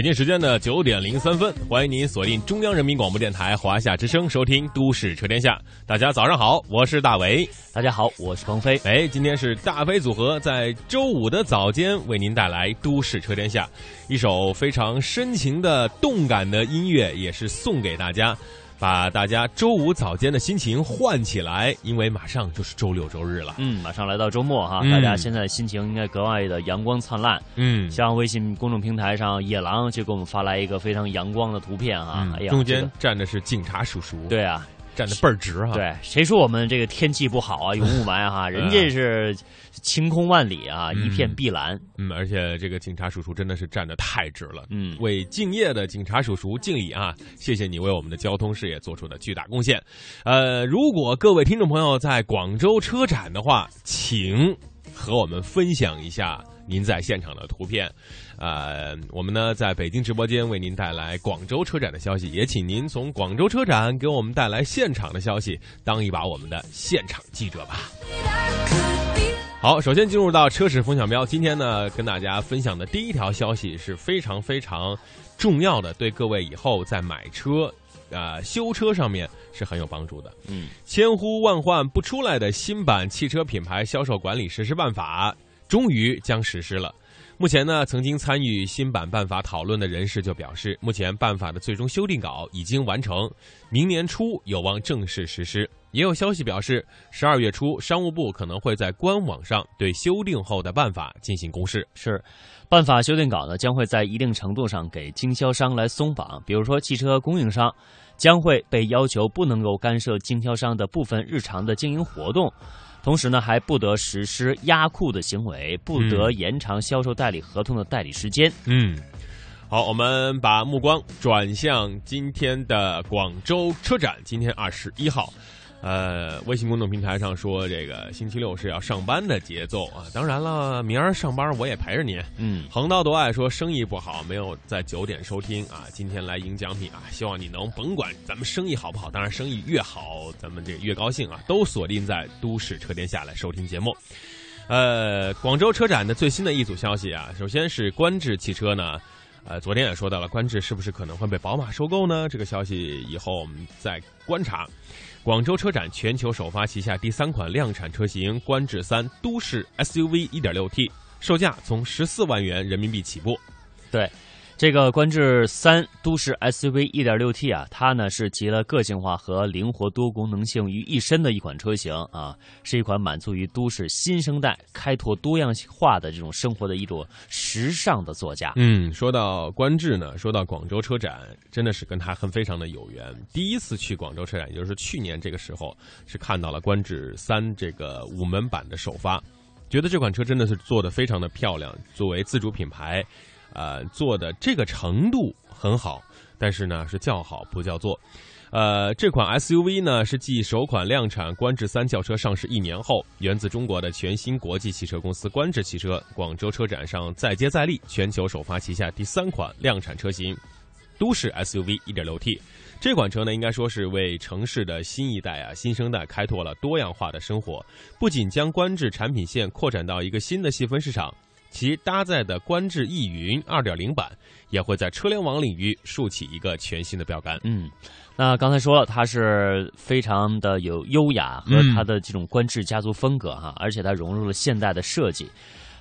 北京时间的九点零三分，欢迎您锁定中央人民广播电台华夏之声，收听《都市车天下》。大家早上好，我是大伟。大家好，我是鹏飞。哎，今天是大飞组合在周五的早间为您带来《都市车天下》，一首非常深情的、动感的音乐，也是送给大家，把大家周五早间的心情唤起来，因为马上就是周六周日了。嗯，马上来到周末哈，嗯大家现在心情应该格外的阳光灿烂。嗯，像微信公众平台上，野狼就给我们发来一个非常阳光的图片啊！哎呀，中间站的是警察叔叔，，对啊，站的倍儿直哈。，对，谁说我们这个天气不好啊，有雾霾哈？人家是晴空万里啊，嗯一片碧蓝。嗯，而且这个警察叔叔真的是站得太直了。嗯，为敬业的警察叔叔敬礼啊！谢谢你为我们的交通事业做出的巨大贡献。呃，如果各位听众朋友在广州车展的话，请和我们分享一下您在现场的图片。呃，我们呢在北京直播间为您带来广州车展的消息，也请您从广州车展给我们带来现场的消息，当一把我们的现场记者吧。好，首先进入到车史风向标。今天呢，跟大家分享的第一条消息是非常非常重要的，对各位以后在买车、呃修车上面是很有帮助的。嗯，千呼万唤不出来的新版汽车品牌销售管理实施办法终于将实施了。目前呢，曾经参与新版办法讨论的人士就表示，目前办法的最终修订稿已经完成，明年初有望正式实施。也有消息表示，十二月初商务部可能会在官网上对修订后的办法进行公示。是，办法修订稿呢将会在一定程度上给经销商来松绑，比如说汽车供应商将会被要求不能够干涉经销商的部分日常的经营活动。同时呢，还不得实施压库的行为，不得延长销售代理合同的代理时间。嗯，好，我们把目光转向今天的广州车展。今天二十一号，呃，微信公众平台上说这个星期六是要上班的节奏啊。当然了，明儿上班我也陪着你。嗯，横刀夺爱说生意不好，没有在九点收听啊。今天来赢奖品啊，希望你能甭管咱们生意好不好，当然生意越好，咱们这越高兴啊，都锁定在都市车天下来收听节目。呃，广州车展的最新的一组消息啊，首先是观致汽车呢，呃，昨天也说到了，观致是不是可能会被宝马收购呢？这个消息以后我们再观察。广州车展全球首发旗下第三款量产车型观致三都市 SUV 1.6T，售价从十四万元人民币起步。对，这个观致三都市 SUV 1.6T 啊，它呢是集了个性化和灵活多功能性于一身的一款车型啊，是一款满足于都市新生代开拓多样化的这种生活的一种时尚的座驾。嗯，说到观致呢，说到广州车展，真的是跟它很非常的有缘。第一次去广州车展，也就是去年这个时候，是看到了观致三这个五门版的首发，觉得这款车真的是做的非常的漂亮。作为自主品牌，呃，做的这个程度很好，但是呢是叫好不叫座。呃，这款 SUV 呢是继首款量产观致三轿车上市一年后，源自中国的全新国际汽车公司观致汽车广州车展上再接再厉，全球首发旗下第三款量产车型都市 SUV 1.6T。这款车呢，应该说是为城市的新一代啊、新生代开拓了多样化的生活。不仅将观致产品线扩展到一个新的细分市场，其搭载的观致逸云2.0版也会在车联网领域竖起一个全新的标杆。嗯，那刚才说了，它是非常的有优雅和嗯它的这种观致家族风格哈，而且它融入了现代的设计。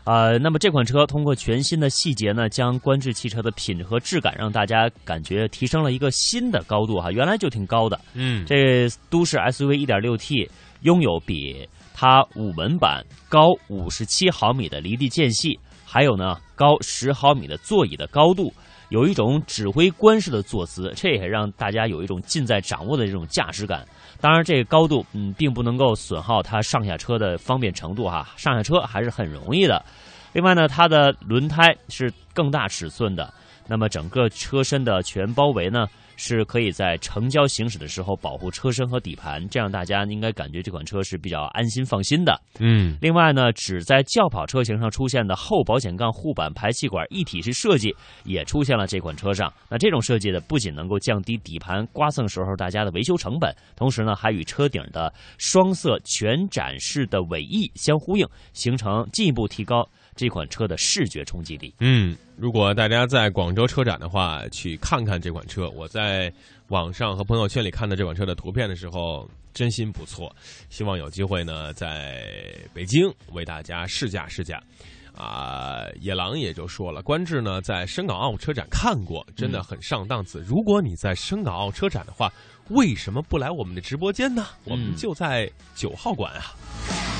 呃，那么这款车通过全新的细节呢，将观致汽车的品质和质感让大家感觉提升了一个新的高度哈，原来就挺高的。嗯这都市 SUV 1.6T 拥有比它五门版高五十七毫米的离地间隙，还有呢高十毫米的座椅的高度，有一种指挥官式的坐姿，这也让大家有一种尽在掌握的这种驾驶感。当然，这个高度嗯，并不能够损耗它上下车的方便程度哈，上下车还是很容易的。另外呢，它的轮胎是更大尺寸的，那么整个车身的全包围呢，是可以在城郊行驶的时候保护车身和底盘，这样大家应该感觉这款车是比较安心放心的。嗯另外呢，只在轿跑车型上出现的后保险杠护板排气管一体式设计，也出现了这款车上。那这种设计呢，不仅能够降低底盘刮蹭时候大家的维修成本，同时呢，还与车顶的双色全展示的尾翼相呼应，形成进一步提高这款车的视觉冲击力。嗯，如果大家在广州车展的话，去看看这款车。我在网上和朋友圈里看到这款车的图片的时候，真心不错。希望有机会呢，在北京为大家试驾试驾。啊，野狼也就说了，观致呢在深港澳车展看过，真的很上档次。如果你在深港澳车展的话，为什么不来我们的直播间呢？我们嗯就在九号馆啊。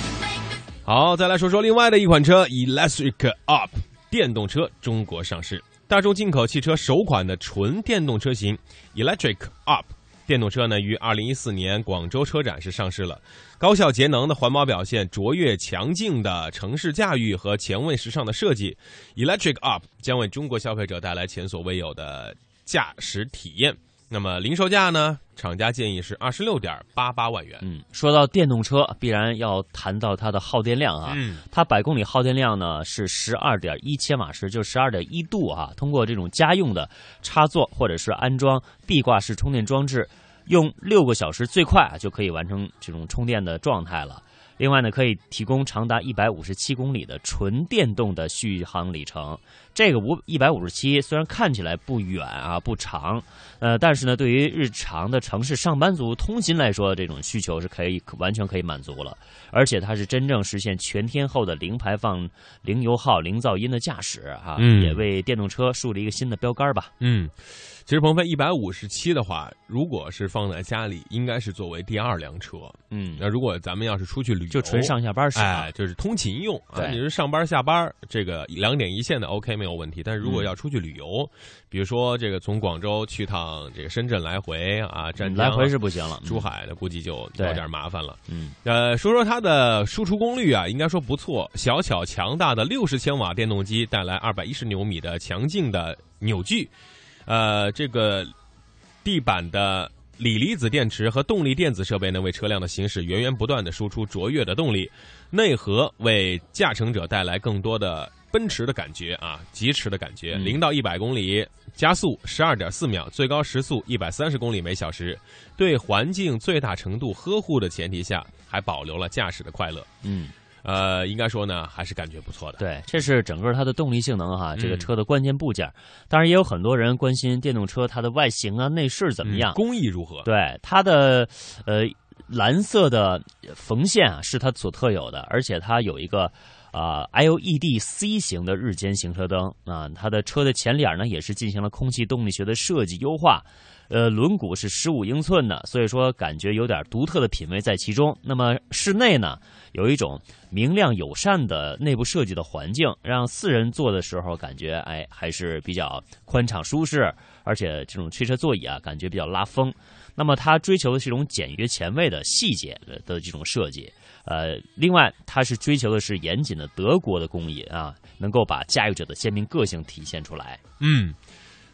好，再来说说另外的一款车，Electric Up 电动车中国上市，大众进口汽车首款的纯电动车型 Electric Up 电动车呢，于二零一四年广州车展是上市了。高效节能的环保表现、卓越强劲的城市驾驭和前卫时尚的设计，Electric Up 将为中国消费者带来前所未有的驾驶体验。那么零售价呢？厂家建议是二十六点八八万元。嗯，说到电动车，必然要谈到它的耗电量啊。嗯它百公里耗电量呢是十二点一千瓦时，就十二点一度啊。通过这种家用的插座或者是安装壁挂式充电装置，用六个小时最快啊就可以完成这种充电的状态了。另外呢，可以提供长达一百五十七公里的纯电动的续航里程。这个五一百五十七虽然看起来不远啊不长，呃，但是呢，对于日常的城市上班族通勤来说，这种需求是可以完全可以满足了。而且它是真正实现全天候的零排放、零油耗、零噪音的驾驶哈、嗯也为电动车树立一个新的标杆吧。嗯，其实鹏飞一百五十七的话，如果是放在家里，应该是作为第二辆车。嗯，那如果咱们要是出去旅游，就纯上下班使。哎，就是通勤用啊。你是上班下班，这个两点一线的 OK 没有问题。但是如果嗯要出去旅游，比如说这个从广州去趟这个深圳来回啊，湛江来回是不行了。珠海的，估计就有点麻烦了。嗯，呃，说说它的输出功率啊，应该说不错。小巧强大的六十千瓦电动机带来二百一十牛米的强劲的扭矩，呃，这个地板的锂离子电池和动力电子设备呢，为车辆的行驶源源不断的输出卓越的动力。内核为驾乘者带来更多的奔驰的感觉啊，疾驰的感觉。嗯零到一百公里加速十二点四秒，最高时速一百三十公里每小时。对环境最大程度呵护的前提下，还保留了驾驶的快乐。嗯，呃，应该说呢，还是感觉不错的。对，这是整个它的动力性能哈，这个嗯车的关键部件。当然，也有很多人关心电动车它的外形啊、内饰怎么样嗯。工艺如何？对它的呃蓝色的缝线啊，是它所特有的，而且它有一个啊、LED C 型的日间行车灯啊，它的车的前脸呢也是进行了空气动力学的设计优化。呃，轮毂是十五英寸的，所以说感觉有点独特的品味在其中。那么室内呢，有一种明亮友善的内部设计的环境，让四人坐的时候感觉哎还是比较宽敞舒适，而且这种汽车座椅啊感觉比较拉风。那么它追求的是一种简约前卫的细节的的这种设计，呃，另外它是追求的是严谨的德国的工艺啊，能够把驾驭者的鲜明个性体现出来。嗯，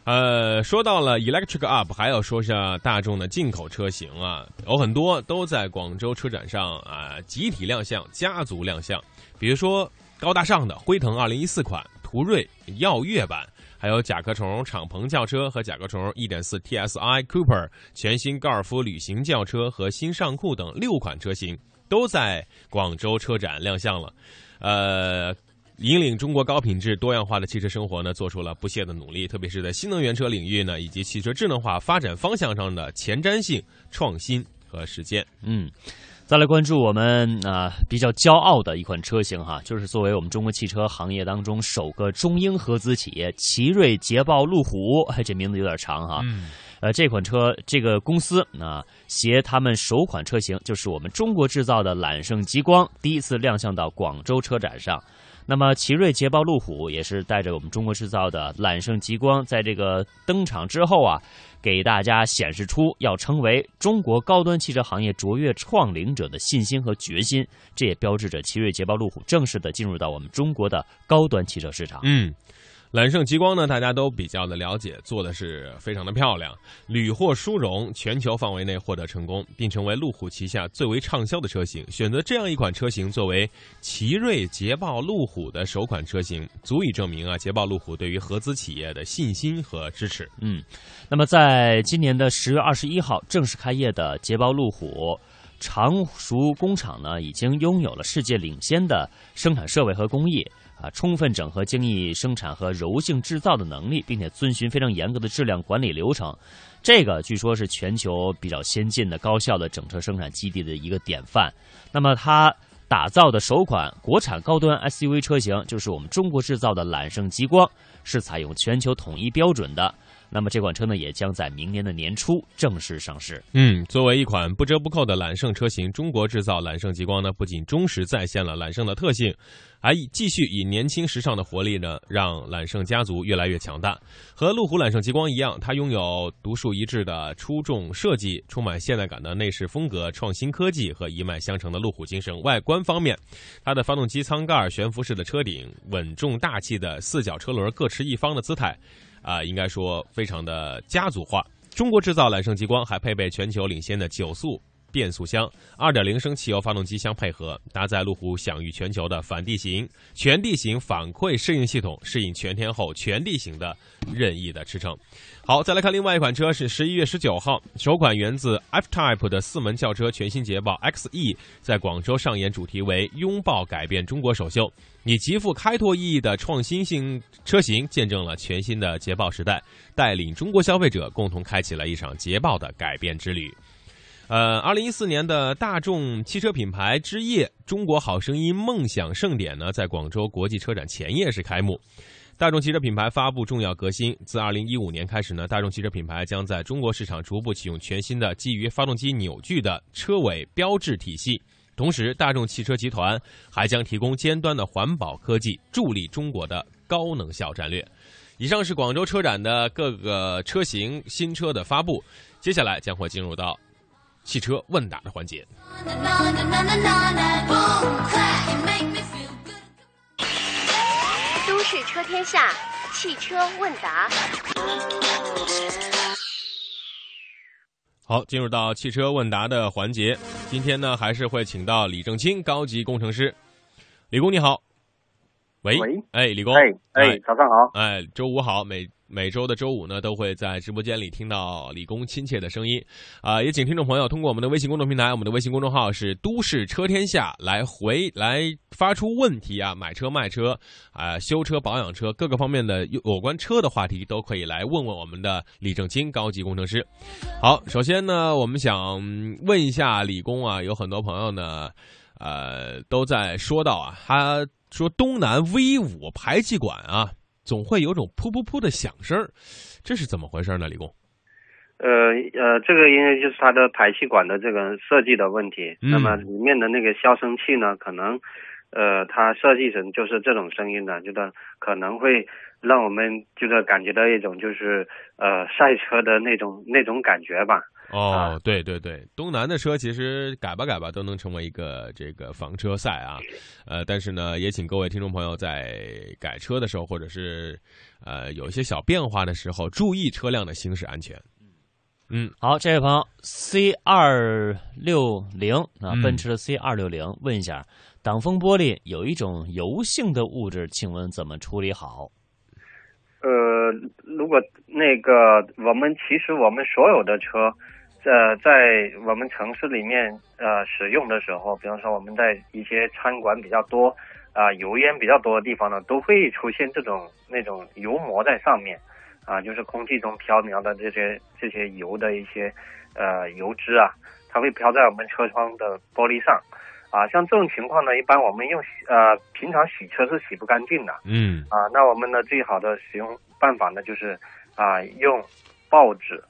呃，说到了 Electric Up，还要说下大众的进口车型啊，有很多都在广州车展上啊集体亮相、家族亮相。比如说高大上的辉腾2014款、途锐耀越版，还有甲壳虫敞篷轿车和甲壳虫1.4 TSI Cooper、全新高尔夫旅行轿车和新尚酷等六款车型都在广州车展亮相了。呃，引领中国高品质多样化的汽车生活呢，做出了不懈的努力，特别是在新能源车领域呢，以及汽车智能化发展方向上的前瞻性、创新和实践。嗯，再来关注我们啊、比较骄傲的一款车型哈，就是作为我们中国汽车行业当中首个中英合资企业奇瑞捷豹路虎，哎这名字有点长哈。嗯呃，这款车这个公司啊，携他们首款车型，就是我们中国制造的揽胜极光，第一次亮相到广州车展上。那么，奇瑞捷豹路虎也是带着我们中国制造的揽胜极光，在这个登场之后啊，给大家显示出要成为中国高端汽车行业卓越创领者的信心和决心。这也标志着奇瑞捷豹路虎正式的进入到我们中国的高端汽车市场。嗯，揽胜极光呢，大家都比较的了解，做的是非常的漂亮，屡获殊荣，全球范围内获得成功，并成为路虎旗下最为畅销的车型。选择这样一款车型作为奇瑞捷豹路虎的首款车型，足以证明啊，捷豹路虎对于合资企业的信心和支持。嗯，那么在今年的十月二十一号正式开业的捷豹路虎常熟工厂呢，已经拥有了世界领先的生产设备和工艺充分整合精益生产和柔性制造的能力，并且遵循非常严格的质量管理流程。这个据说是全球比较先进的、高效的整车生产基地的一个典范。那么它打造的首款国产高端 SUV 车型，就是我们中国制造的揽胜极光，是采用全球统一标准的。那么这款车呢，也将在明年的年初正式上市。嗯，作为一款不折不扣的揽胜车型，中国制造揽胜极光呢，不仅忠实再现了揽胜的特性，还继续以年轻时尚的活力呢，让揽胜家族越来越强大。和路虎揽胜极光一样，它拥有独树一帜的出众设计，充满现代感的内饰风格，创新科技和一脉相承的路虎精神。外观方面，它的发动机舱盖、悬浮式的车顶、稳重大气的四角车轮各持一方的姿态。啊，应该说非常的家族化。中国制造揽胜极光还配备全球领先的九速变速箱、二点零升汽油发动机相配合，搭载路虎享誉全球的反地形、全地形反馈适应系统，适应全天候全地形的任意的驰骋。好，再来看另外一款车，是十一月十九号，首款源自 F-Type 的四门轿车全新捷豹 XE 在广州上演，主题为“拥抱改变中国”首秀。以极富开拓意义的创新性车型，见证了全新的捷豹时代，带领中国消费者共同开启了一场捷豹的改变之旅。呃，二零一四年的大众汽车品牌之夜——中国好声音梦想盛典呢，在广州国际车展前夜是开幕。大众汽车品牌发布重要革新，自二零一五年开始呢，大众汽车品牌将在中国市场逐步启用全新的基于发动机扭矩的车尾标志体系。同时，大众汽车集团还将提供尖端的环保科技，助力中国的高能效战略。以上是广州车展的各个车型新车的发布，接下来将会进入到汽车问答的环节。都市车天下，汽车问答。好，进入到汽车问答的环节。今天呢，还是会请到李正清高级工程师，李工你好。喂，喂哎，李工，哎哎，早上好。哎，周五好，每每周的周五呢，都会在直播间里听到李工亲切的声音，啊、也请听众朋友通过我们的微信公众平台，我们的微信公众号是“都市车天下”，来回来发出问题啊，买车、卖车啊、修车、保养车各个方面的有关车的话题，都可以来问问我们的李正清高级工程师。好，首先呢，我们想问一下李工啊，有很多朋友呢，呃，都在说到啊，他说东南 V 五排气管啊，总会有种噗噗噗的响声儿，这是怎么回事呢？李工？呃呃，这个因为就是它的排气管的这个设计的问题，嗯那么里面的那个消声器呢，可能呃它设计成就是这种声音的，就是可能会让我们就是感觉到一种就是呃赛车的那种那种感觉吧。哦，对对对，东南的车其实改吧改吧都能成为一个这个房车赛啊，呃，但是呢，也请各位听众朋友在改车的时候，或者是呃有一些小变化的时候，注意车辆的行驶安全。嗯，好，这位朋友 C 二六零啊嗯，奔驰的 C 二六零，问一下，挡风玻璃有一种油性的物质，请问怎么处理好？呃，如果那个我们其实我们所有的车，呃，在我们城市里面呃使用的时候，比方说我们在一些餐馆比较多啊、油烟比较多的地方呢，都会出现这种那种油膜在上面啊、就是空气中飘渺的这些这些油的一些呃油脂啊，它会飘在我们车窗的玻璃上。啊，像这种情况呢，一般我们用洗呃平常洗车是洗不干净的，嗯啊，那我们呢最好的使用办法呢就是啊用报纸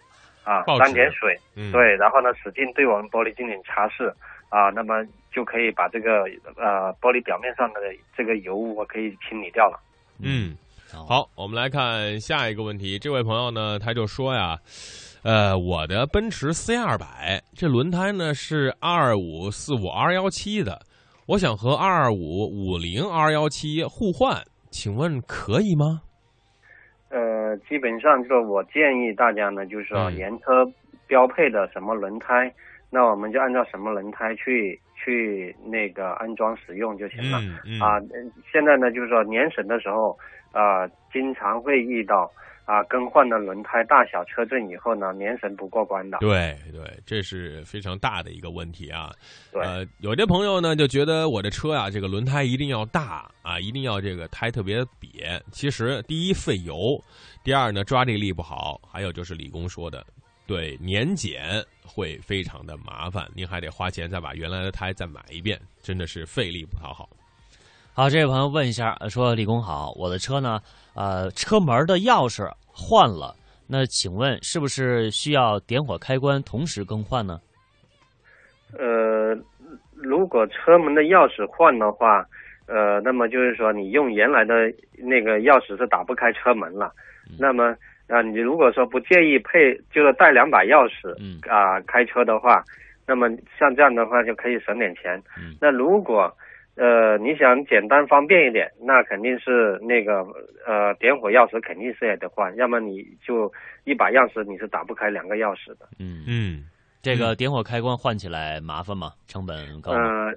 啊沾点水，嗯，，对，然后呢使劲对我们玻璃进行擦拭啊，那么就可以把这个呃玻璃表面上的这个油污可以清理掉了。嗯。好，好，我们来看下一个问题。这位朋友呢，他就说呀，呃，我的奔驰 C 二百这轮胎呢是二五四五 R 幺七的，我想和二五五零 R 幺七互换，请问可以吗？呃，基本上就是我建议大家呢，就是说嗯原车标配的什么轮胎，那我们就按照什么轮胎去去那个安装使用就行了。嗯嗯啊，呃现在呢，就是说年审的时候，啊，经常会遇到啊更换了轮胎大小车震以后呢，年审不过关的。对对，这是非常大的一个问题啊。对呃，有些朋友呢就觉得我的车啊，这个轮胎一定要大啊，一定要这个胎特别瘪。其实第一费油，第二呢抓地力不好，还有就是李工说的，对年检会非常的麻烦，您还得花钱再把原来的胎再买一遍，真的是费力不讨好。好，这位朋友问一下，呃说李工好，我的车呢，呃，车门的钥匙换了，那请问是不是需要点火开关同时更换呢？呃，如果车门的钥匙换的话，呃，那么就是说你用原来的那个钥匙是打不开车门了。那么啊、你如果说不介意配，就是带两把钥匙嗯啊、开车的话，那么像这样的话就可以省点钱。嗯那如果呃你想简单方便一点，那肯定是那个呃点火钥匙肯定是也得换，要么你就一把钥匙你是打不开两个钥匙的。嗯，嗯这个点火开关换起来麻烦吗？成本高吗？呃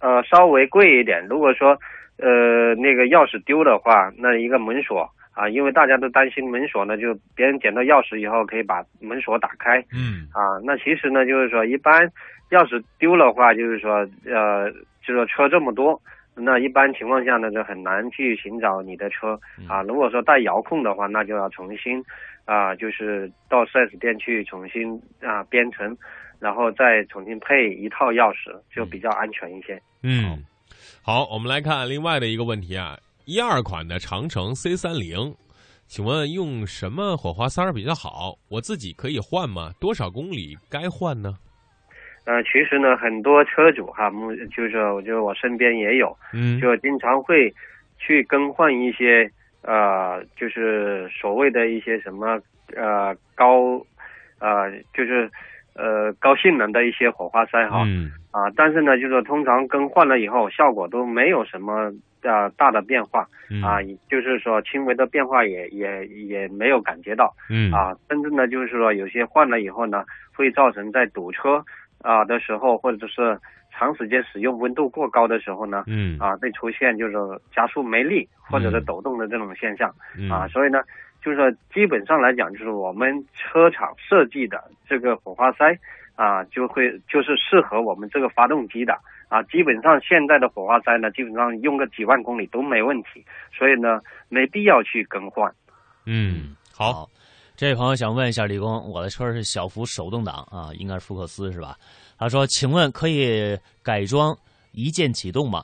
呃，稍微贵一点。如果说呃那个钥匙丢的话，那一个门锁啊，因为大家都担心门锁呢，就别人捡到钥匙以后可以把门锁打开嗯啊。那其实呢，就是说一般钥匙丢的话，就是说呃，就是说车这么多。那一般情况下呢，就很难去寻找你的车啊。如果说带遥控的话，那就要重新啊，就是到 4S 店去重新啊编程，然后再重新配一套钥匙，就比较安全一些。嗯，好，我们来看另外的一个问题啊，一二款的长城 C 三零，请问用什么火花塞儿比较好？我自己可以换吗？多少公里该换呢？呃，其实呢，很多车主哈，目就是我觉得我身边也有，嗯。就经常会去更换一些呃，就是所谓的一些什么呃高呃，就是呃高性能的一些火花塞哈。嗯。啊，但是呢，就是说通常更换了以后，效果都没有什么呃大的变化嗯。啊，就是说轻微的变化也也也没有感觉到嗯。啊，甚至呢，就是说有些换了以后呢，会造成在堵车啊的时候，或者是长时间使用温度过高的时候呢，嗯。啊，会出现就是加速没力或者是嗯。抖动的这种现象。嗯。啊，所以呢，就是说基本上来讲，就是我们车厂设计的这个火花塞啊，就会就是适合我们这个发动机的。啊。基本上现在的火花塞呢，基本上用个几万公里都没问题，所以呢，没必要去更换。嗯，好，这位朋友想问一下李工，我的车是小幅手动挡啊，应该是福克斯是吧？他说，请问可以改装一键启动吗？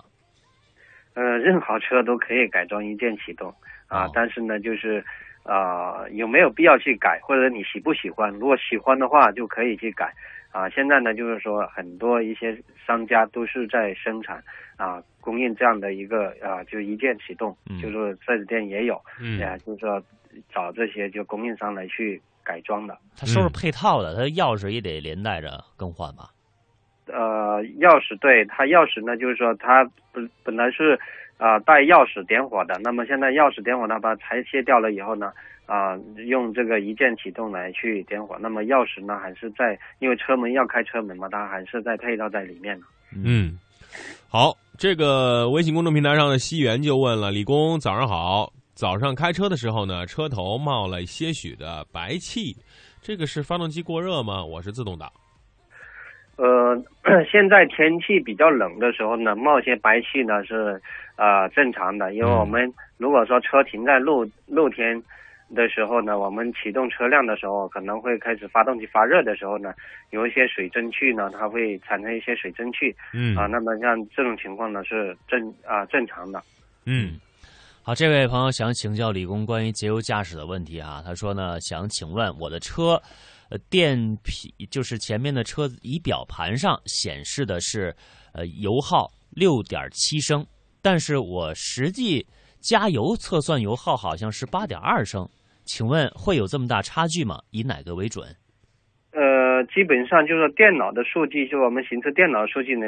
呃，任何车都可以改装一键启动啊，哦但是呢，就是呃有没有必要去改，或者你喜不喜欢？如果喜欢的话，就可以去改啊。现在呢，就是说很多一些商家都是在生产啊，供应这样的一个啊，就一键启动，嗯就是四 S 店也有，嗯啊，就是说找这些就供应商来去改装的。它收拾嗯配套的，它钥匙也得连带着更换吧？呃，钥匙对它钥匙呢，就是说它本本来是啊、带钥匙点火的，那么现在钥匙点火呢，把它裁切掉了以后呢，啊、用这个一键启动来去点火，那么钥匙呢还是在，因为车门要开车门嘛，它还是在配套在里面的。嗯，好，这个微信公众平台上的西元就问了李工，早上好。早上开车的时候呢，车头冒了些许的白气，这个是发动机过热吗？我是自动挡。呃，现在天气比较冷的时候呢，冒些白气呢是呃正常的，因为嗯。我们如果说车停在露露天的时候呢，我们启动车辆的时候，可能会开始发动机发热的时候呢，有一些水蒸气呢，它会产生一些水蒸气嗯。啊，那么像这种情况呢是正啊正常的。嗯。好，这位朋友想请教李工关于节油驾驶的问题啊，他说呢，想请问我的车，呃，电皮就是前面的车子仪表盘上显示的是，呃，油耗六点七升，但是我实际加油测算油耗好像是八点二升，请问会有这么大差距吗？以哪个为准？呃，基本上就是电脑的数据，就我们行车电脑数据呢，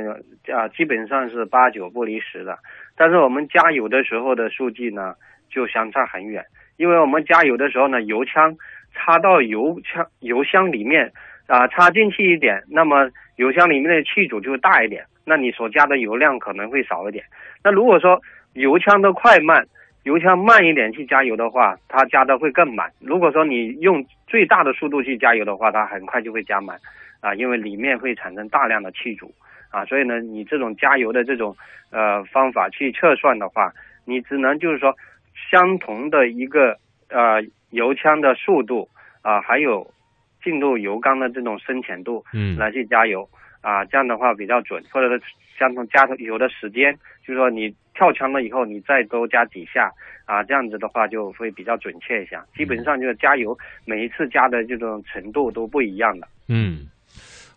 啊，基本上是八九不离十的。但是我们加油的时候的数据呢，就相差很远。因为我们加油的时候呢，油枪插到油枪油箱里面啊、插进去一点，那么油箱里面的气阻就大一点，那你所加的油量可能会少一点。那如果说油枪的快慢，油枪慢一点去加油的话，它加的会更满。如果说你用最大的速度去加油的话，它很快就会加满啊，因为里面会产生大量的气阻啊，所以呢，你这种加油的这种呃方法去测算的话，你只能就是说相同的一个呃油枪的速度啊、还有进入油缸的这种深浅度嗯来去加油啊，这样的话比较准，或者是相同加油的时间，就是说你跳枪了以后，你再多加几下啊，这样子的话就会比较准确一下。基本上就是加油每一次加的这种程度都不一样的。嗯。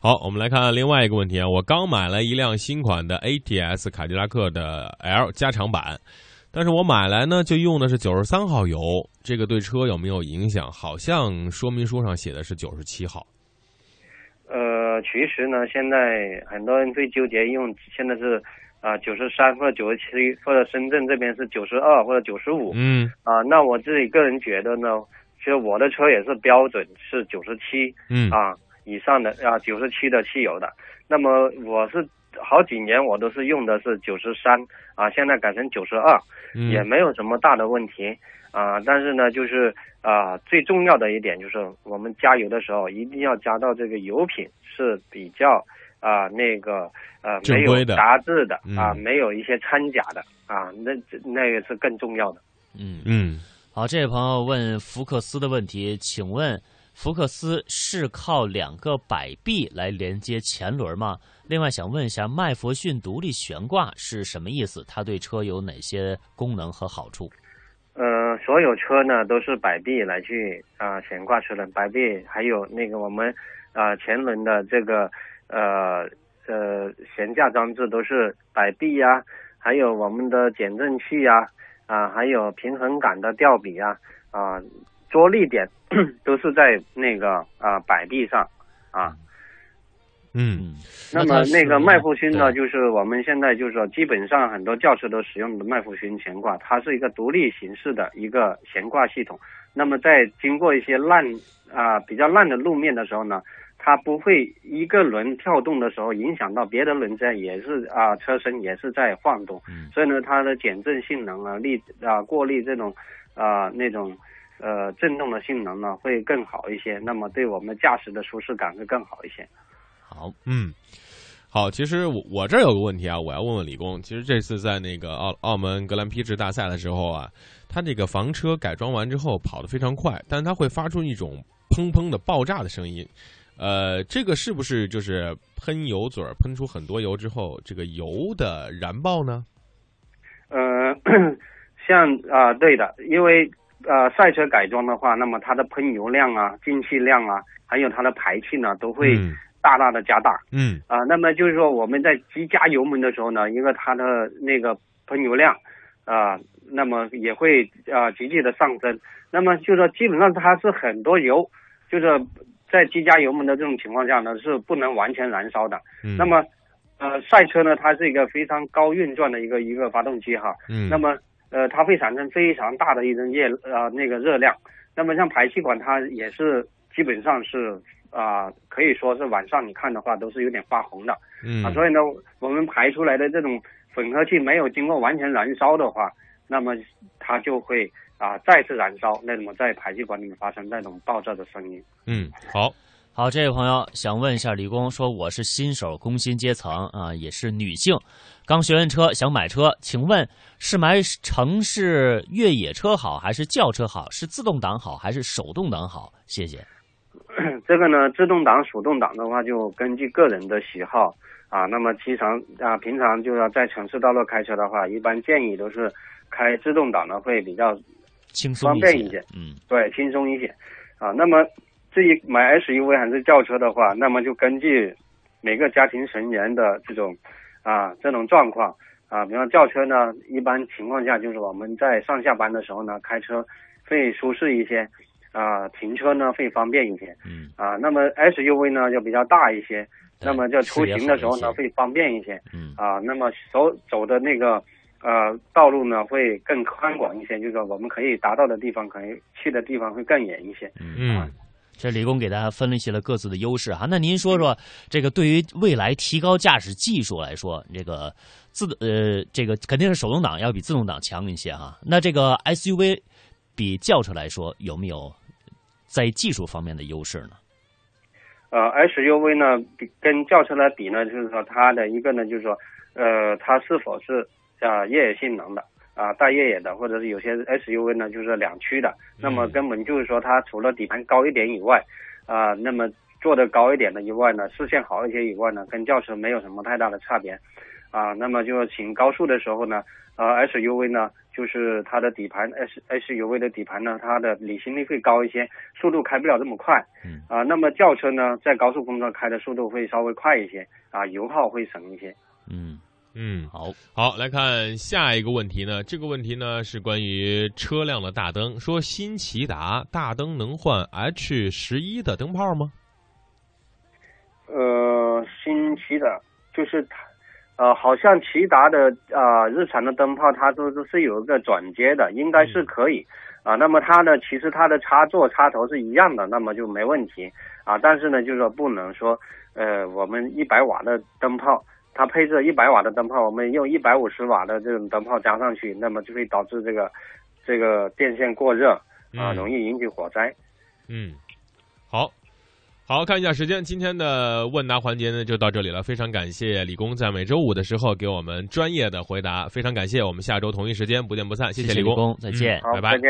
好，我们来看另外一个问题啊。我刚买了一辆新款的 ATS 凯迪拉克的 L 加长版，但是我买来呢就用的是九十三号油，这个对车有没有影响？好像说明书上写的是九十七号。呃，其实呢，现在很多人最纠结用，现在是啊九十三或者九十七，或者深圳这边是九十二或者九十五嗯啊。那我自己个人觉得呢，其实我的车也是标准是九十七嗯啊以上的啊九十七的汽油的。那么我是好几年我都是用的是九十三啊，现在改成九十二，嗯也没有什么大的问题啊、但是呢，就是啊、最重要的一点就是我们加油的时候一定要加到这个油品是比较啊、那个呃没有正规的杂质的嗯啊、没有一些掺假的啊，那那个是更重要的。嗯，嗯好，这位朋友问福克斯的问题，请问福克斯是靠两个摆臂来连接前轮吗？另外想问一下，麦弗逊独立悬挂是什么意思？它对车有哪些功能和好处？所有车呢都是摆臂来去啊、悬挂车轮，摆臂还有那个我们啊、前轮的这个呃呃悬架装置都是摆臂呀、还有我们的减震器呀啊还有平衡杆的吊臂呀啊、着力点 都是在那个啊、摆臂上啊。嗯，那么那个麦弗逊呢，就是我们现在就是说，基本上很多轿车都使用的麦弗逊悬挂，它是一个独立形式的一个悬挂系统。那么在经过一些烂啊、比较烂的路面的时候呢，它不会一个轮跳动的时候影响到别的轮子也是啊、车身也是在晃动，嗯所以呢它的减震性能啊力啊过滤这种啊、那种呃震动的性能呢会更好一些，那么对我们驾驶的舒适感会更好一些。好，嗯，好，其实我我这儿有个问题啊，我要问问李工。其实这次在那个澳澳门格兰披治大赛的时候啊，他这个房车改装完之后跑得非常快，但是它会发出一种砰砰的爆炸的声音。呃，这个是不是就是喷油嘴儿喷出很多油之后，这个油的燃爆呢？呃，像啊、对的，因为呃赛车改装的话，那么它的喷油量啊、进气量啊，还有它的排气呢，都会嗯大大的加大嗯啊、那么就是说我们在急加油门的时候呢，因为它的那个喷油量啊、那么也会啊、急剧的上升。那么就是说基本上它是很多油，就是在急加油门的这种情况下呢，是不能完全燃烧的。嗯，那么呃赛车呢，它是一个非常高运转的一个一个发动机哈。嗯，那么呃，它会产生非常大的一种热呃那个热量。那么像排气管，它也是基本上是啊、可以说是晚上你看的话都是有点发红的嗯啊。所以呢，我们排出来的这种混合气没有经过完全燃烧的话，那么它就会啊、再次燃烧，那么在排气管里面发生那种爆炸的声音。嗯好，好，这位朋友想问一下李工，说我是新手工薪阶层啊，也是女性，刚学完车想买车，请问是买城市越野车好，还是轿车好？是自动挡好，还是手动挡好？谢谢。这个呢，自动挡、手动挡的话，就根据个人的喜好啊。那么，经常啊，平常就要在城市道路开车的话，一般建议都是开自动挡的会比较轻松方便一些，嗯对轻松一些啊。那么，至于买 SUV 还是轿车的话，那么就根据每个家庭成员的这种啊这种状况啊。比方轿车呢，一般情况下就是我们在上下班的时候呢，开车会舒适一些啊，停车呢会方便一些。嗯啊，那么 SUV 呢就比较大一些，那么就出行的时候呢会方便一些嗯啊。那么走走的那个呃道路呢会更宽广一些，就是说我们可以达到的地方，可能去的地方会更远一些。嗯。这李工给大家分析了各自的优势哈，那您说说这个对于未来提高驾驶技术来说，这个自呃这个肯定是手动挡要比自动挡强一些哈。那这个 SUV 比轿车来说有没有在技术方面的优势呢？呃，SUV 呢比跟轿车来比呢，就是说它的一个呢就是说呃它是否是啊越野性能的。啊，带越野的，或者是有些 SUV 呢，就是两驱的，那么根本就是说它除了底盘高一点以外，啊，那么做的高一点的以外呢，视线好一些以外呢，跟轿车没有什么太大的差别，啊，那么就请高速的时候呢，呃，SUV 呢，就是它的底盘 S SUV 的底盘呢，它的离心力会高一些，速度开不了这么快，嗯，啊，那么轿车呢，在高速公路上开的速度会稍微快一些，啊，油耗会省一些，嗯。嗯，好好来看下一个问题呢。这个问题呢是关于车辆的大灯，说新骐达大灯能换 H 十一的灯泡吗？呃，新骐达就是它，呃，好像骐达的啊日产的灯泡它都都是有一个转接的，应该是可以啊。那么它呢，其实它的插座插头是一样的，那么就没问题啊。但是呢，就是说不能说呃，我们一百瓦的灯泡。它配置一百瓦的灯泡，我们用一百五十瓦的这种灯泡加上去，那么就会导致这个这个电线过热啊，容易引起火灾。嗯，好，好看一下时间，今天的问答环节呢就到这里了。非常感谢李工在每周五的时候给我们专业的回答，非常感谢。我们下周同一时间不见不散。谢谢李工，再见，好，拜拜，再见。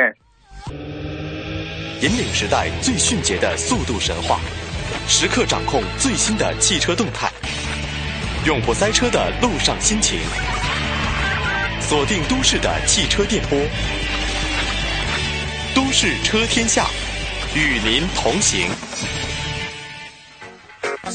引领时代最迅捷的速度神话，时刻掌控最新的汽车动态。永不塞车的路上心情，锁定都市的汽车电波，都市车天下，与您同行。好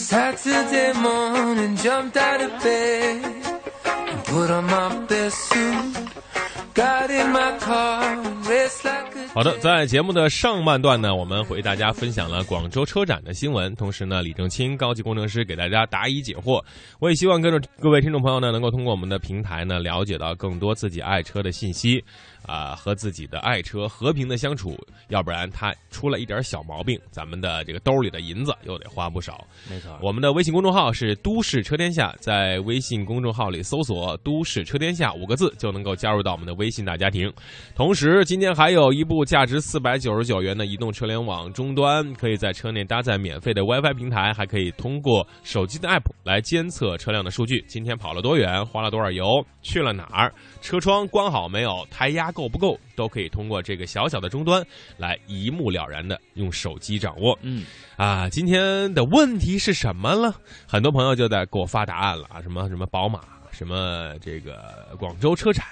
的，在节目的上半段呢，我们为大家分享了广州车展的新闻，同时呢，李正清高级工程师给大家答疑解惑。我也希望跟着各位听众朋友呢，能够通过我们的平台呢，了解到更多自己爱车的信息，啊、和自己的爱车和平的相处。要不然它出了一点小毛病，咱们的这个兜里的银子又得花不少。没错，我们的微信公众号是“都市车天下”，在微信公众号里搜索“都市车天下”五个字，就能够加入到我们的微信大家庭。同时，今天还有一部价值四百九十九元的移动车联网终端，可以在车内搭载免费的 WiFi 平台，还可以通过手机的 App 来监测车辆的数据。今天跑了多远，花了多少油，去了哪儿，车窗关好没有，胎压够不够，都可以通过这个小小的终端来一目了然的用手机掌握。嗯，啊，今天的问题是什么了？很多朋友就在给我发答案了啊，什么什么宝马，什么这个广州车展。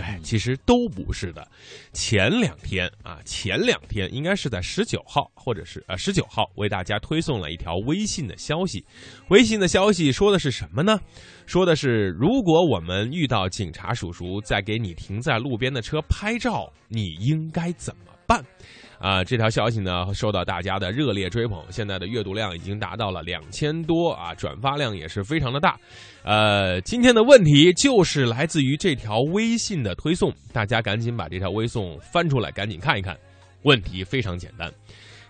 哎，其实都不是的。前两天啊，前两天应该是在十九号，或者是呃十九号，为大家推送了一条微信的消息。微信的消息说的是什么呢？说的是，如果我们遇到警察叔叔在给你停在路边的车拍照，你应该怎么办？啊，这条消息呢受到大家的热烈追捧，现在的阅读量已经达到了两千多啊，转发量也是非常的大。呃，今天的问题就是来自于这条微信的推送，大家赶紧把这条微送翻出来，赶紧看一看。问题非常简单，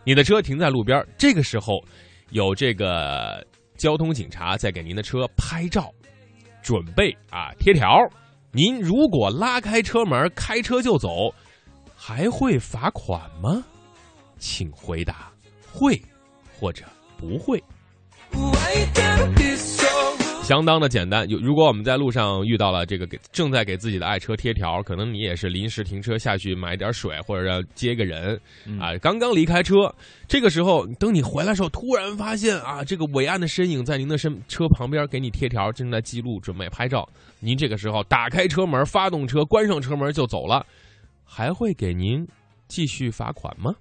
你的车停在路边，这个时候有这个交通警察在给您的车拍照，准备啊贴条。您如果拉开车门开车就走，还会罚款吗？请回答会或者不会。Why 相当的简单。有如果我们在路上遇到了这个给正在给自己的爱车贴条，可能你也是临时停车下去买点水，或者要接个人，啊，刚刚离开车，这个时候等你回来的时候，突然发现啊，这个伟岸的身影在您的身车旁边给你贴条，正在记录，准备拍照。您这个时候打开车门，发动车，关上车门就走了，还会给您继续罚款吗？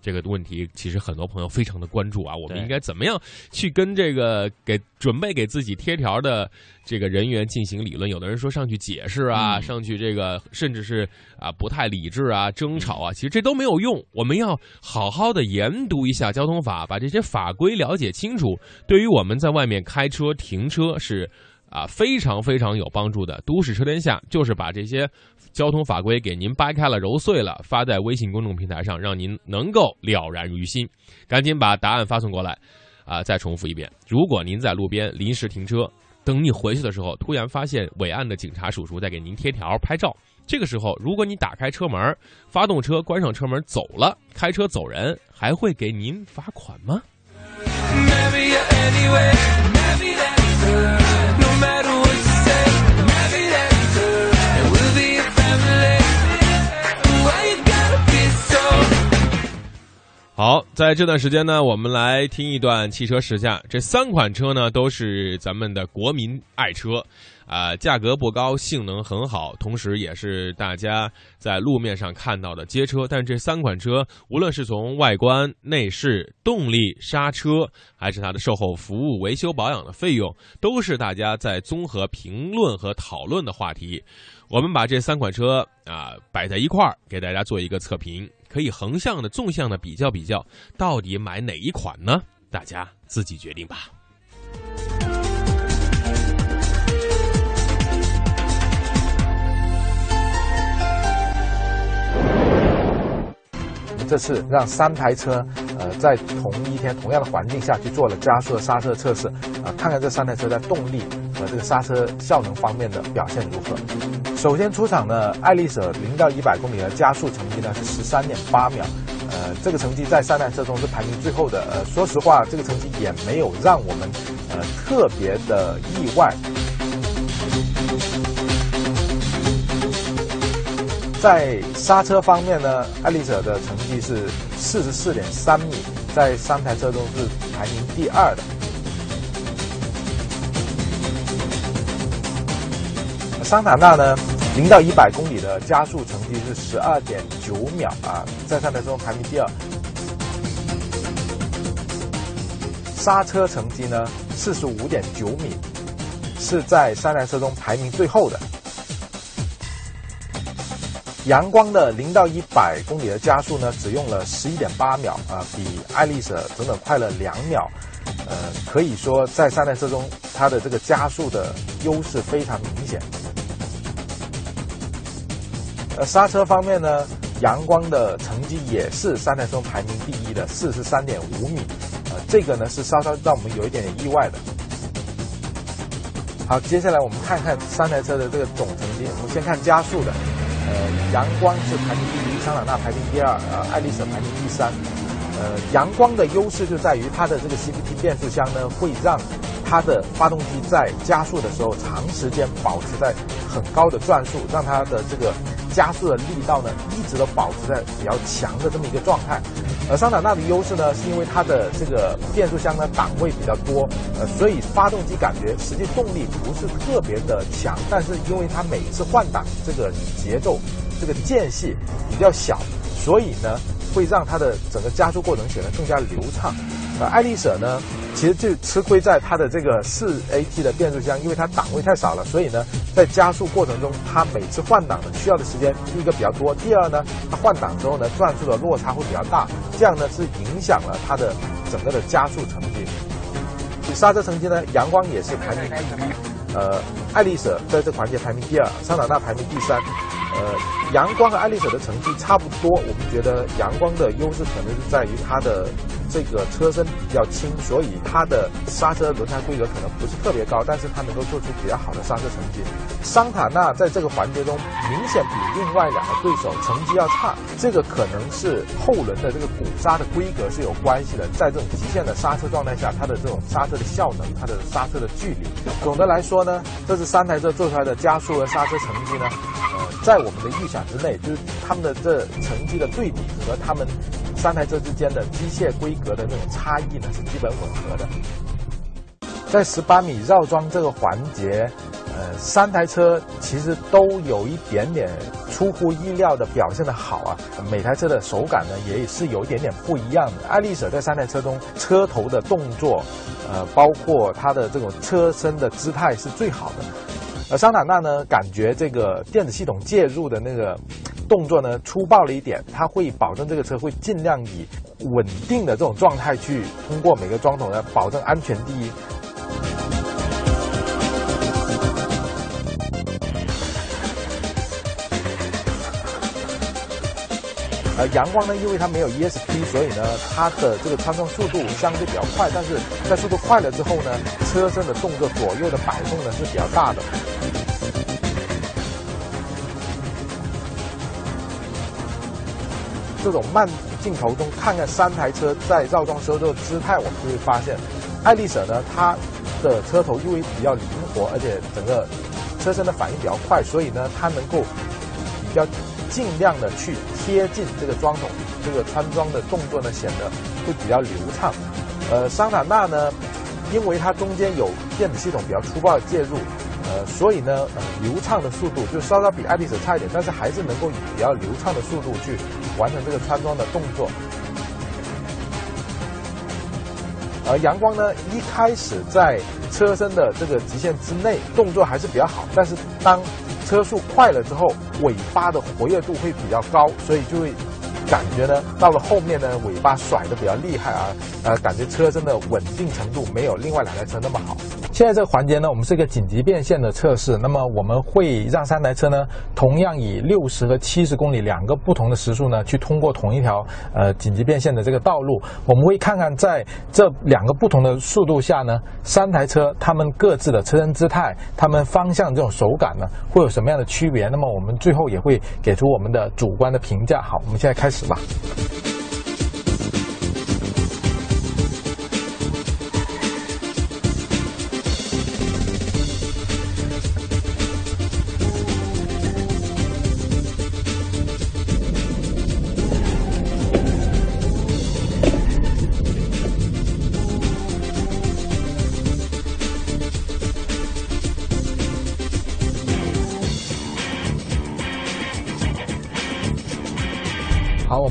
这个问题其实很多朋友非常的关注啊，我们应该怎么样去跟这个给准备给自己贴条的这个人员进行理论？有的人说上去解释啊，嗯上去这个甚至是啊不太理智啊、争吵啊，其实这都没有用。我们要好好的研读一下交通法，把这些法规了解清楚，对于我们在外面开车、停车是啊，非常非常有帮助的。都市车天下就是把这些交通法规给您掰开了揉碎了，发在微信公众平台上，让您能够了然于心。赶紧把答案发送过来。啊，再重复一遍，如果您在路边临时停车，等你回去的时候，突然发现伟岸的警察叔叔在给您贴条拍照，这个时候，如果你打开车门，发动车，关上车门走了，开车走人，还会给您罚款吗？好，在这段时间呢，我们来听一段汽车试驾。这三款车呢，都是咱们的国民爱车，啊、价格不高，性能很好，同时也是大家在路面上看到的街车。但这三款车，无论是从外观、内饰、动力、刹车，还是它的售后服务、维修保养的费用，都是大家在综合评论和讨论的话题。我们把这三款车啊、摆在一块儿，给大家做一个测评，可以横向的、纵向的比较比较，到底买哪一款呢？大家自己决定吧。这次让三台车，呃，在同一天同样的环境下去做了加速的刹车测试，啊、看看这三台车在动力和这个刹车效能方面的表现如何。首先出场的，爱丽舍零到一百公里的加速成绩呢是十三点八秒，呃，这个成绩在三台车中是排名最后的。呃，说实话，这个成绩也没有让我们呃特别的意外。在刹车方面呢，爱丽舍的成绩是四十四点三米，在三台车中是排名第二的。桑塔纳呢，零到一百公里的加速成绩是十二点九秒啊，在三台车中排名第二。刹车成绩呢，四十五点九米，是在三台车中排名最后的。阳光的零到一百公里的加速呢，只用了十一点八秒啊，比爱丽舍整整快了两秒。呃，可以说在三台车中，它的这个加速的优势非常明显。呃，刹车方面呢，阳光的成绩也是三台中排名第一的，四十三点五米。呃，这个呢是稍稍让我们有一点点意外的。好，接下来我们看看三台车的这个总成绩。我们先看加速的，呃，阳光是排名第一，桑塔纳排名第二，呃，爱丽舍排名第三。呃，阳光的优势就在于它的这个 CVT 变速箱呢，会让它的发动机在加速的时候长时间保持在很高的转速，让它的这个加速的力道呢一直都保持在比较强的这么一个状态。而桑塔纳的优势呢，是因为它的这个变速箱呢档位比较多，呃，所以发动机感觉实际动力不是特别的强，但是因为它每次换挡这个节奏这个间隙比较小，所以呢会让它的整个加速过程显得更加流畅。呃，爱丽舍呢，其实就吃亏在它的这个四 AT 的变速箱，因为它档位太少了，所以呢，在加速过程中，它每次换挡的需要的时间，第一个比较多，第二呢，它换挡之后呢，转速的落差会比较大，这样呢是影响了它的整个的加速成绩。刹车成绩呢，阳光也是排名第一，呃，爱丽舍在这环节排名第二，桑塔纳排名第三。呃，阳光和爱丽舍的成绩差不多，我们觉得阳光的优势可能是在于它的这个车身比较轻，所以它的刹车轮胎规格可能不是特别高，但是它能够做出比较好的刹车成绩。桑塔纳在这个环节中明显比另外两个对手成绩要差，这个可能是后轮的这个鼓刹的规格是有关系的。在这种极限的刹车状态下，它的这种刹车的效能，它的刹车的距离，总的来说呢，这是三台车做出来的加速和刹车成绩呢，呃，在我们的预想之内，就是他们的这成绩的对比和他们三台车之间的机械规格的那种差异呢是基本吻合的。在十八米绕桩这个环节，呃，三台车其实都有一点点出乎意料的表现的好啊，每台车的手感呢也是有一点点不一样的。爱丽舍在三台车中车头的动作，呃，包括它的这种车身的姿态是最好的。而桑塔纳呢，感觉这个电子系统介入的那个动作呢粗暴了一点它会保证这个车会尽量以稳定的这种状态去通过每个桩头呢保证安全第一。呃阳光呢因为它没有 esp 所以呢它的这个穿透速度相对比较快但是在速度快了之后呢车身的动作左右的摆动呢是比较大的。这种慢镜头中看看三台车在绕桩时候的姿态，我们就会发现，爱丽舍呢，它的车头因为比较灵活，而且整个车身的反应比较快，所以呢，它能够比较尽量的去贴近这个桩筒，这个穿桩的动作呢显得会比较流畅。呃，桑塔纳呢，因为它中间有电子系统比较粗暴的介入，呃，所以呢，呃，流畅的速度就稍稍比爱丽舍差一点，但是还是能够以比较流畅的速度去完成这个穿桩的动作。而阳光呢，一开始在车身的这个极限之内，动作还是比较好，但是当车速快了之后，尾巴的活跃度会比较高，所以就会感觉呢，到了后面呢，尾巴甩的比较厉害啊，呃，感觉车身的稳定程度没有另外两台车那么好。现在这个环节呢，我们是一个紧急变线的测试，那么我们会让三台车呢，同样以六十和七十公里两个不同的时速呢，去通过同一条呃紧急变线的这个道路。我们会看看在这两个不同的速度下呢，三台车它们各自的车身姿态、它们方向这种手感呢，会有什么样的区别？那么我们最后也会给出我们的主观的评价。好，我们现在开始吧。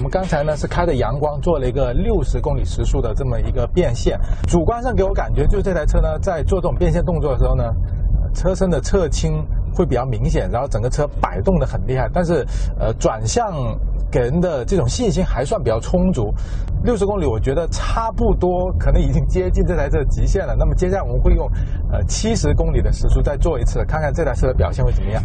刚才呢是开着阳光做了一个六十公里时速的这么一个变线，主观上给我感觉就是这台车呢在做这种变线动作的时候呢，车身的侧倾会比较明显，然后整个车摆动的很厉害，但是呃转向给人的这种信心还算比较充足。六十公里我觉得差不多，可能已经接近这台车的极限了。那么接下来我们会用呃七十公里的时速再做一次，看看这台车的表现会怎么样。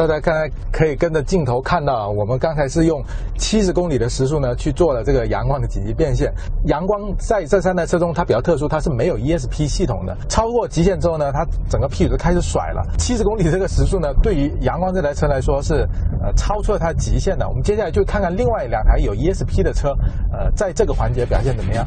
大家刚才可以跟着镜头看到，我们刚才是用七十公里的时速呢去做了这个阳光的紧急变线。阳光在这三台车中它比较特殊，它是没有 ESP 系统的。超过极限之后呢，它整个屁股就开始甩了。七十公里这个时速呢，对于阳光这台车来说是呃超出了它极限的。我们接下来就看看另外两台有 ESP 的车，呃，在这个环节表现怎么样。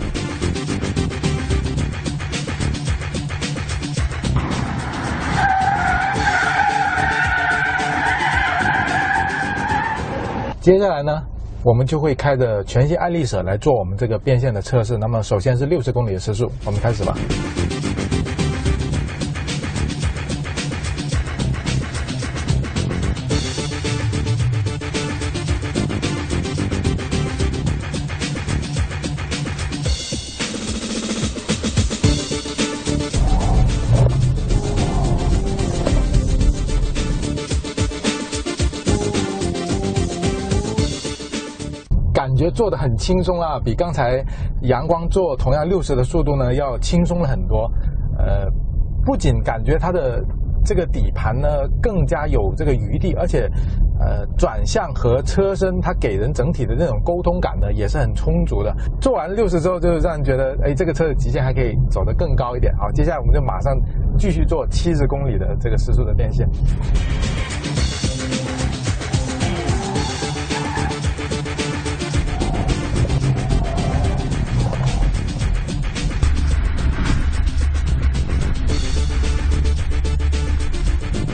接下来呢，我们就会开着全新爱丽舍来做我们这个变线的测试。那么首先是六十公里的时速，我们开始吧。做的很轻松啊，比刚才阳光做同样六十的速度呢要轻松了很多。呃，不仅感觉它的这个底盘呢更加有这个余地，而且呃转向和车身它给人整体的那种沟通感呢也是很充足的。做完六十之后，就让人觉得哎这个车的极限还可以走得更高一点。好，接下来我们就马上继续做七十公里的这个时速的变线。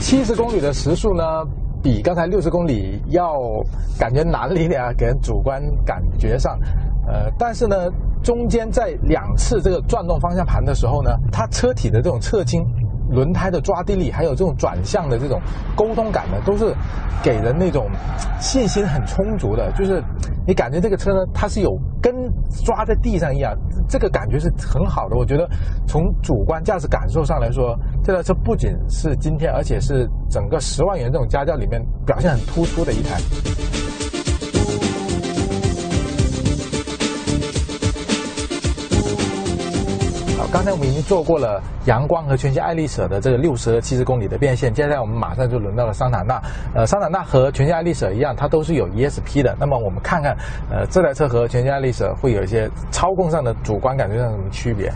七十公里的时速呢，比刚才六十公里要感觉难了一点啊，给人主观感觉上。呃，但是呢，中间在两次这个转动方向盘的时候呢，它车体的这种侧倾轮胎的抓地力，还有这种转向的这种沟通感呢，都是给人那种信心很充足的。就是你感觉这个车呢，它是有跟抓在地上一样，这个感觉是很好的。我觉得从主观驾驶感受上来说，这台车不仅是今天，而且是整个十万元这种家轿里面表现很突出的一台。刚才我们已经做过了阳光和全新爱丽舍的这个六十和七十公里的变现，接下来我们马上就轮到了桑塔纳。呃，桑塔纳和全新爱丽舍一样，它都是有 ESP 的。那么我们看看，呃，这台车和全新爱丽舍会有一些操控上的主观感觉上有什么区别？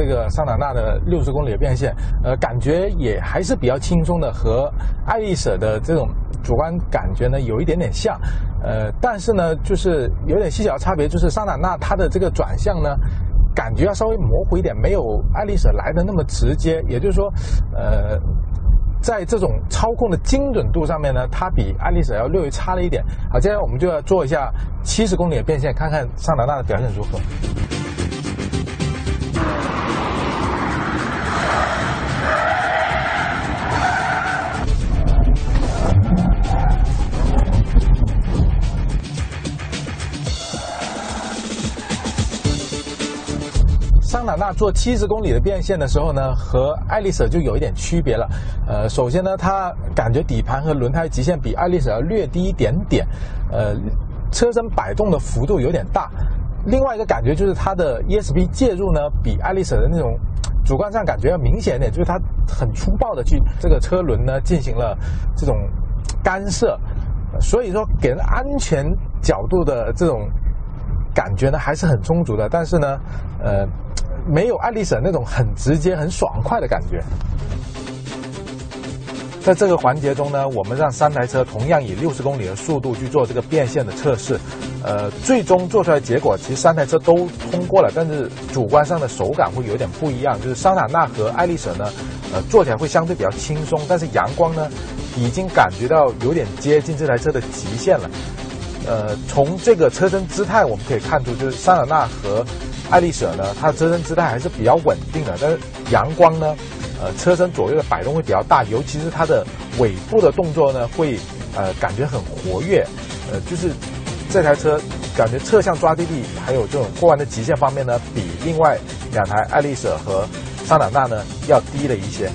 这个桑塔纳的六十公里的变现，呃，感觉也还是比较轻松的，和爱丽舍的这种主观感觉呢有一点点像，呃，但是呢，就是有点细小的差别，就是桑塔纳它的这个转向呢，感觉要稍微模糊一点，没有爱丽舍来的那么直接，也就是说，呃。在这种操控的精准度上面呢，它比爱丽舍要略微差了一点。好，接下来我们就要做一下七十公里的变现，看看桑塔纳的表现如何。桑塔纳做七十公里的变现的时候呢，和爱丽舍就有一点区别了。呃，首先呢，它感觉底盘和轮胎极限比爱丽舍要略低一点点，呃，车身摆动的幅度有点大。另外一个感觉就是它的 ESP 介入呢，比爱丽舍的那种主观上感觉要明显一点，就是它很粗暴的去这个车轮呢进行了这种干涉，所以说给人安全角度的这种感觉呢还是很充足的，但是呢，呃，没有爱丽舍那种很直接、很爽快的感觉。在这个环节中呢，我们让三台车同样以六十公里的速度去做这个变线的测试，呃，最终做出来结果，其实三台车都通过了，但是主观上的手感会有点不一样。就是桑塔纳和爱丽舍呢，呃，做起来会相对比较轻松，但是阳光呢，已经感觉到有点接近这台车的极限了。呃，从这个车身姿态我们可以看出，就是桑塔纳和爱丽舍呢，它的车身姿态还是比较稳定的，但是阳光呢，呃，车身左右的摆动会比较大，尤其是它的尾部的动作呢，会呃感觉很活跃，呃，就是这台车感觉侧向抓地力还有这种过弯的极限方面呢，比另外两台爱丽舍和桑塔纳呢要低了一些。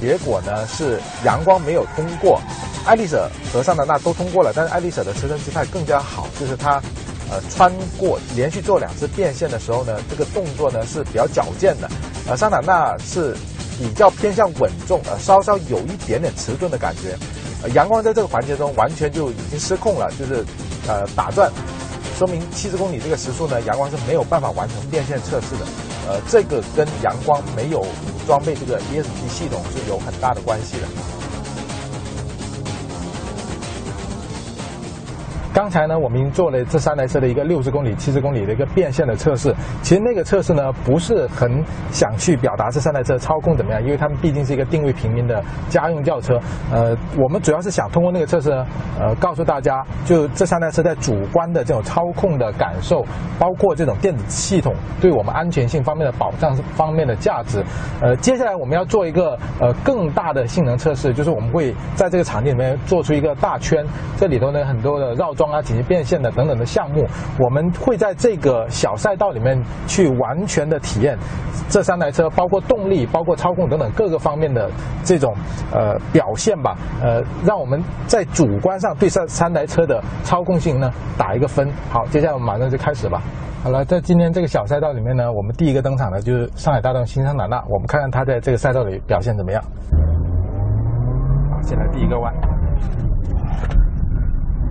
结果呢是阳光没有通过，爱丽舍和桑塔纳都通过了，但是爱丽舍的车身姿态更加好，就是它呃穿过连续做两次变线的时候呢，这个动作呢是比较矫健的，呃桑塔纳是比较偏向稳重，呃稍稍有一点点迟钝的感觉，呃阳光在这个环节中完全就已经失控了，就是呃打转，说明七十公里这个时速呢，阳光是没有办法完成变线测试的。呃，这个跟阳光没有装备这个 ESP 系统是有很大的关系的。刚才呢，我们已经做了这三台车的一个六十公里、七十公里的一个变线的测试。其实那个测试呢，不是很想去表达这三台车操控怎么样，因为他们毕竟是一个定位平民的家用轿车。呃，我们主要是想通过那个测试呢，呃，告诉大家，就这三台车在主观的这种操控的感受，包括这种电子系统对我们安全性方面的保障方面的价值。呃，接下来我们要做一个呃更大的性能测试，就是我们会在这个场地里面做出一个大圈，这里头呢很多的绕桩啊、紧急变线的等等的项目，我们会在这个小赛道里面去完全的体验这三台车，包括动力、包括操控等等各个方面的这种呃表现吧。呃，让我们在主观上对这三台车的操控性呢打一个分。好，接下来我们马上就开始吧。好了，在今天这个小赛道里面呢，我们第一个登场的就是上海大众新桑塔纳，我们看看它在这个赛道里表现怎么样。好，先来第一个弯，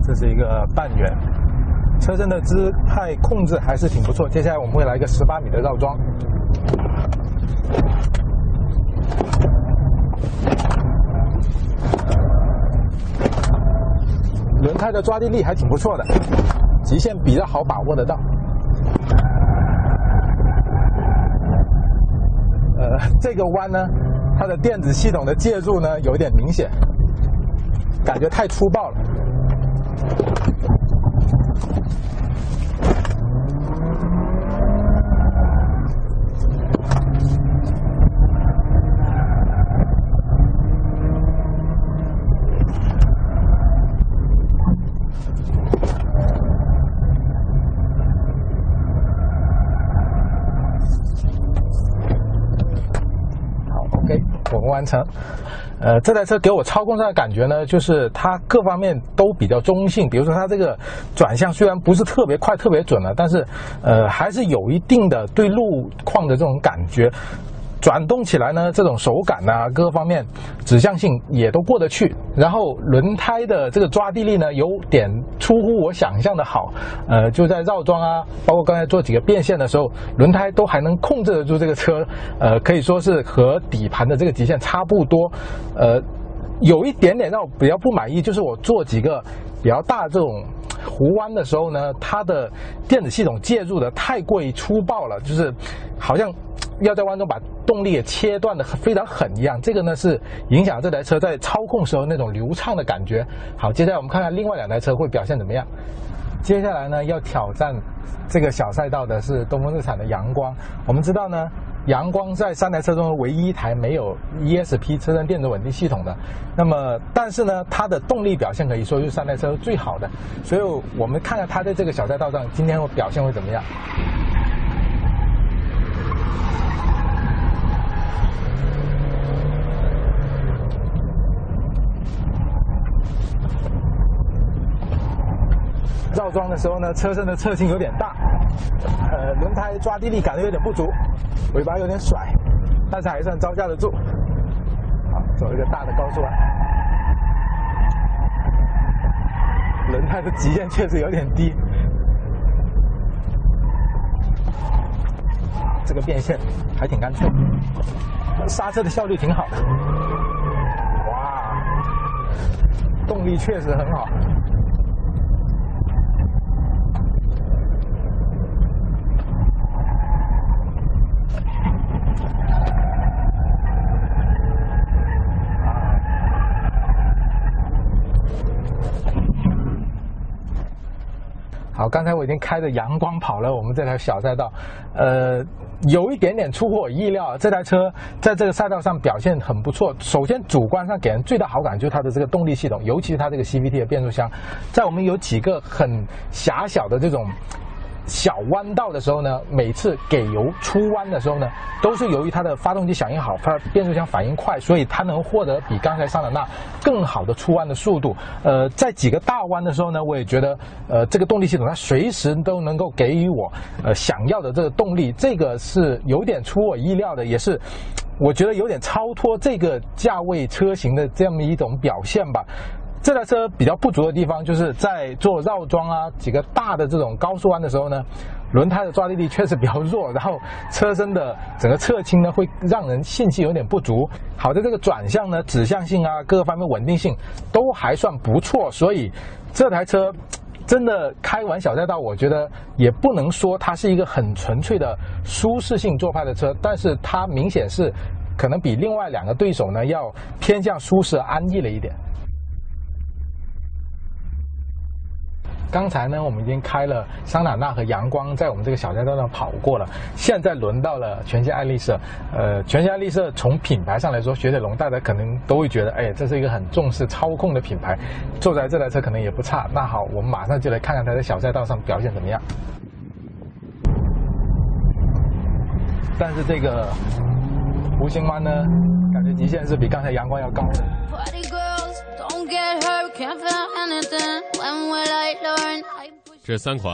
这是一个半圆，车身的姿态控制还是挺不错。接下来我们会来一个十八米的绕桩。轮胎的抓地力还挺不错的，极限比较好把握得到。呃，这个弯呢，它的电子系统的介入呢有一点明显，感觉太粗暴了。好，OK，我们完成。呃，这台车给我操控上的感觉呢，就是它各方面都比较中性。比如说，它这个转向虽然不是特别快、特别准了，但是呃，还是有一定的对路况的这种感觉。转动起来呢，这种手感啊，各方面指向性也都过得去。然后轮胎的这个抓地力呢，有点出乎我想象的好。呃，就在绕桩啊，包括刚才做几个变线的时候，轮胎都还能控制得住这个车。呃，可以说是和底盘的这个极限差不多。呃，有一点点让我比较不满意，就是我做几个比较大这种弧弯的时候呢，它的电子系统介入的太过于粗暴了，就是好像要在弯中把动力给切断的非常狠一样。这个呢是影响这台车在操控时候那种流畅的感觉。好，接下来我们看看另外两台车会表现怎么样。接下来呢，要挑战这个小赛道的是东风日产的阳光。我们知道呢，阳光在三台车中唯一一台没有 ESP 车身电子稳定系统的。那么，但是呢，它的动力表现可以说是三台车最好的。所以我们看看它在这个小赛道上今天会表现会怎么样。绕桩的时候呢，车身的侧倾有点大，呃，轮胎抓地力感觉有点不足，尾巴有点甩，但是还算招架得住。好，走一个大的高速弯，轮胎的极限确实有点低，这个变线还挺干脆，刹车的效率挺好的，哇，动力确实很好。刚才我已经开着阳光跑了我们这条小赛道，呃，有一点点出乎我意料，这台车在这个赛道上表现很不错。首先，主观上给人最大好感就是它的这个动力系统，尤其是它这个 CVT 的变速箱，在我们有几个很狭小的这种。小弯道的时候呢，每次给油出弯的时候呢，都是由于它的发动机响应好，它变速箱反应快，所以它能获得比刚才桑塔纳更好的出弯的速度。呃，在几个大弯的时候呢，我也觉得，呃，这个动力系统它随时都能够给予我呃想要的这个动力，这个是有点出我意料的，也是我觉得有点超脱这个价位车型的这么一种表现吧。这台车比较不足的地方，就是在做绕桩啊几个大的这种高速弯的时候呢，轮胎的抓地力确实比较弱，然后车身的整个侧倾呢会让人信息有点不足。好在这个转向呢指向性啊各个方面稳定性都还算不错，所以这台车真的开完小赛道，我觉得也不能说它是一个很纯粹的舒适性做派的车，但是它明显是可能比另外两个对手呢要偏向舒适安逸了一点。刚才呢，我们已经开了桑塔纳和阳光，在我们这个小赛道上跑过了。现在轮到了全新爱丽舍。呃，全新爱丽舍从品牌上来说，雪铁龙大家可能都会觉得，哎，这是一个很重视操控的品牌。坐在这台车可能也不差。那好，我们马上就来看看它在小赛道上表现怎么样。但是这个弧形弯呢，感觉极限是比刚才阳光要高的。这三款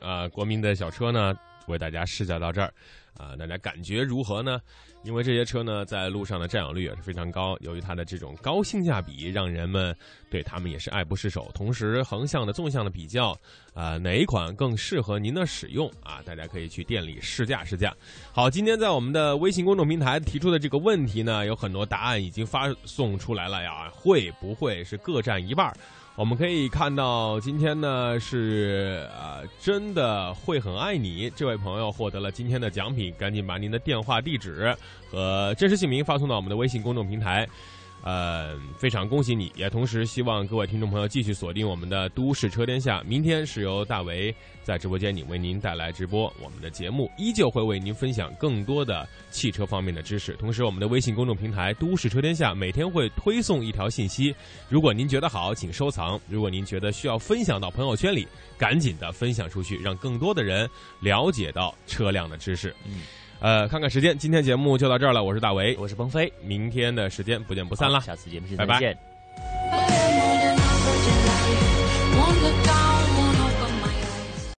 啊、呃国民的小车呢，为大家试驾到这儿。啊、大家感觉如何呢？因为这些车呢，在路上的占有率也是非常高，由于它的这种高性价比，让人们对他们也是爱不释手。同时，横向的、纵向的比较，啊、哪一款更适合您的使用啊？大家可以去店里试驾试驾。好，今天在我们的微信公众平台提出的这个问题呢，有很多答案已经发送出来了呀，会不会是各占一半？我们可以看到，今天呢是啊，真的会很爱你这位朋友获得了今天的奖品，赶紧把您的电话、地址和真实姓名发送到我们的微信公众平台。呃，非常恭喜你，也同时希望各位听众朋友继续锁定我们的《都市车天下》。明天是由大为在直播间里为您带来直播，我们的节目依旧会为您分享更多的汽车方面的知识。同时，我们的微信公众平台“都市车天下”每天会推送一条信息，如果您觉得好，请收藏；如果您觉得需要分享到朋友圈里，赶紧的分享出去，让更多的人了解到车辆的知识。嗯。呃，看看时间，今天节目就到这儿了。我是大为，我是鹏飞，明天的时间不见不散啦！下次节目拜拜再见。Look down